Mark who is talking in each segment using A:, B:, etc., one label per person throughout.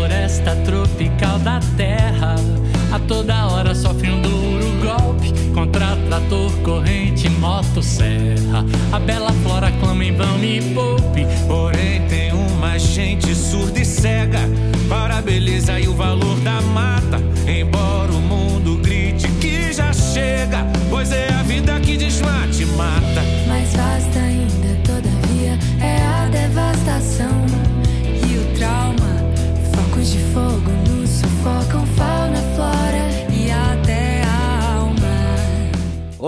A: Floresta tropical da terra. A toda hora sofre um duro golpe contra trator, corrente, motosserra. A bela flora clama em vão me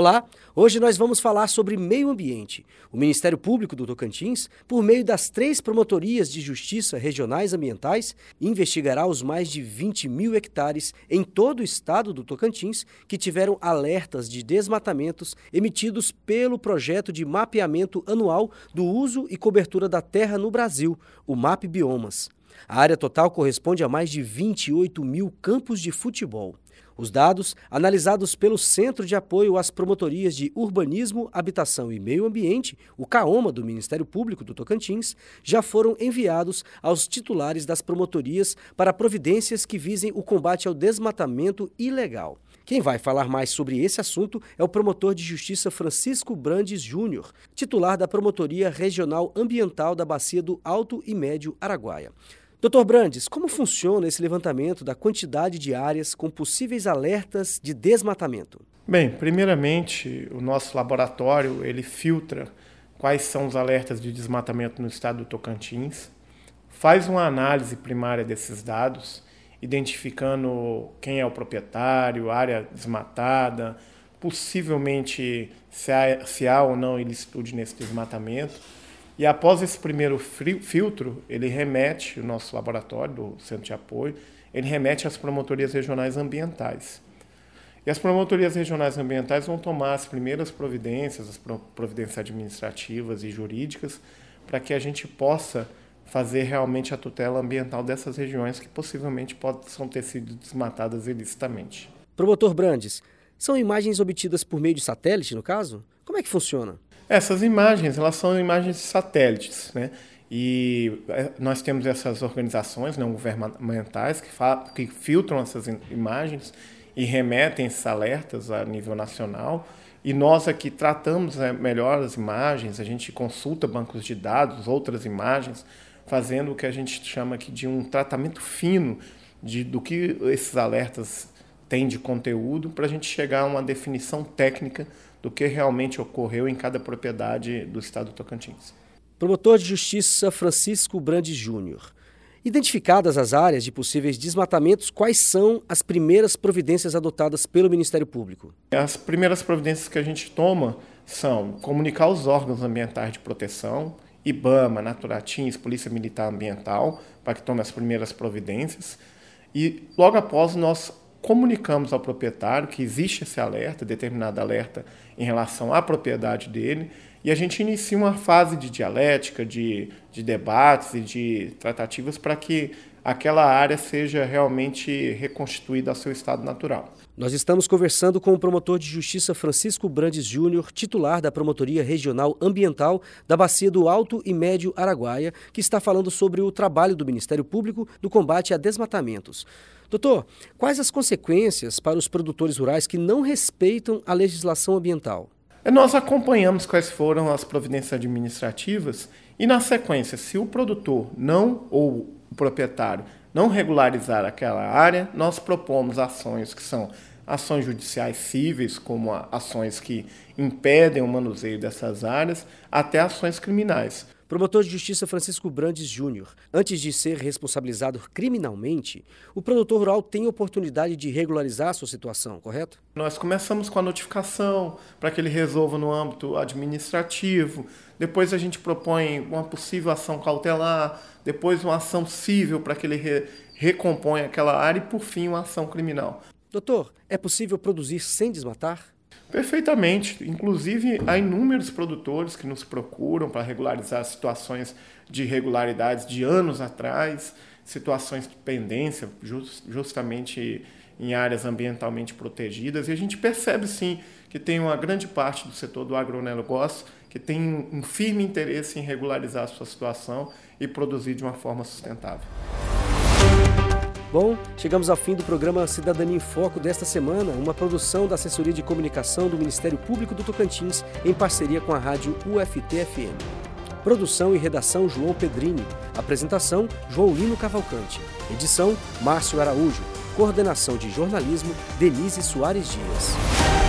B: Olá, hoje nós vamos falar sobre meio ambiente. O Ministério Público do Tocantins, por meio das três promotorias de justiça regionais ambientais, investigará os mais de 20 mil hectares em todo o estado do Tocantins que tiveram alertas de desmatamentos emitidos pelo projeto de mapeamento anual do uso e cobertura da terra no Brasil, o MAP Biomas. A área total corresponde a mais de 28 mil campos de futebol. Os dados, analisados pelo Centro de Apoio às Promotorias de Urbanismo, Habitação e Meio Ambiente, o CAOMA do Ministério Público do Tocantins, já foram enviados aos titulares das promotorias para providências que visem o combate ao desmatamento ilegal. Quem vai falar mais sobre esse assunto é o promotor de justiça Francisco Brandes Júnior, titular da Promotoria Regional Ambiental da Bacia do Alto e Médio Araguaia. Doutor Brandes, como funciona esse levantamento da quantidade de áreas com possíveis alertas de desmatamento?
C: Bem, primeiramente, o nosso laboratório ele filtra quais são os alertas de desmatamento no estado do Tocantins, faz uma análise primária desses dados, identificando quem é o proprietário, área desmatada, possivelmente se há, se há ou não ilicitude nesse desmatamento. E após esse primeiro filtro, ele remete, o nosso laboratório do Centro de Apoio, ele remete às promotorias regionais ambientais. E as promotorias regionais ambientais vão tomar as primeiras providências, as providências administrativas e jurídicas, para que a gente possa fazer realmente a tutela ambiental dessas regiões que possivelmente possam ter sido desmatadas ilicitamente.
B: Promotor Brandes, são imagens obtidas por meio de satélite, no caso? Como é que funciona?
C: Essas imagens, elas são imagens de satélites, né? E nós temos essas organizações não governamentais que, que filtram essas imagens e remetem esses alertas a nível nacional. E nós aqui tratamos né, melhor as imagens, a gente consulta bancos de dados, outras imagens, fazendo o que a gente chama aqui de um tratamento fino de, do que esses alertas têm de conteúdo, para a gente chegar a uma definição técnica do que realmente ocorreu em cada propriedade do estado do Tocantins.
B: Promotor de Justiça Francisco Brandes Júnior. Identificadas as áreas de possíveis desmatamentos, quais são as primeiras providências adotadas pelo Ministério Público?
C: As primeiras providências que a gente toma são comunicar os órgãos ambientais de proteção, IBAMA, Naturatins, Polícia Militar Ambiental, para que tome as primeiras providências. E logo após nós comunicamos ao proprietário que existe esse alerta, determinado alerta em relação à propriedade dele, e a gente inicia uma fase de dialética, de, de debates e de tratativas para que aquela área seja realmente reconstituída ao seu estado natural.
B: Nós estamos conversando com o promotor de justiça Francisco Brandes Júnior, titular da Promotoria Regional Ambiental da Bacia do Alto e Médio Araguaia, que está falando sobre o trabalho do Ministério Público no combate a desmatamentos. Doutor, quais as consequências para os produtores rurais que não respeitam a legislação ambiental?
C: Nós acompanhamos quais foram as providências administrativas e, na sequência, se o produtor não ou o proprietário não regularizar aquela área, nós propomos ações que são ações judiciais cíveis, como ações que impedem o manuseio dessas áreas, até ações criminais.
B: Promotor de Justiça Francisco Brandes Júnior, antes de ser responsabilizado criminalmente, o produtor rural tem oportunidade de regularizar a sua situação, correto?
C: Nós começamos com a notificação para que ele resolva no âmbito administrativo, depois a gente propõe uma possível ação cautelar, depois uma ação civil para que ele re recomponha aquela área e, por fim, uma ação criminal.
B: Doutor, é possível produzir sem desmatar?
C: Perfeitamente. Inclusive, há inúmeros produtores que nos procuram para regularizar situações de irregularidades de anos atrás, situações de pendência, just, justamente em áreas ambientalmente protegidas. E a gente percebe, sim, que tem uma grande parte do setor do agronegócio que tem um firme interesse em regularizar a sua situação e produzir de uma forma sustentável.
B: Bom, chegamos ao fim do programa Cidadania em Foco desta semana, uma produção da Assessoria de Comunicação do Ministério Público do Tocantins em parceria com a rádio UFT-FM. Produção e redação João Pedrini. Apresentação João Lino Cavalcante. Edição Márcio Araújo. Coordenação de jornalismo Denise Soares Dias.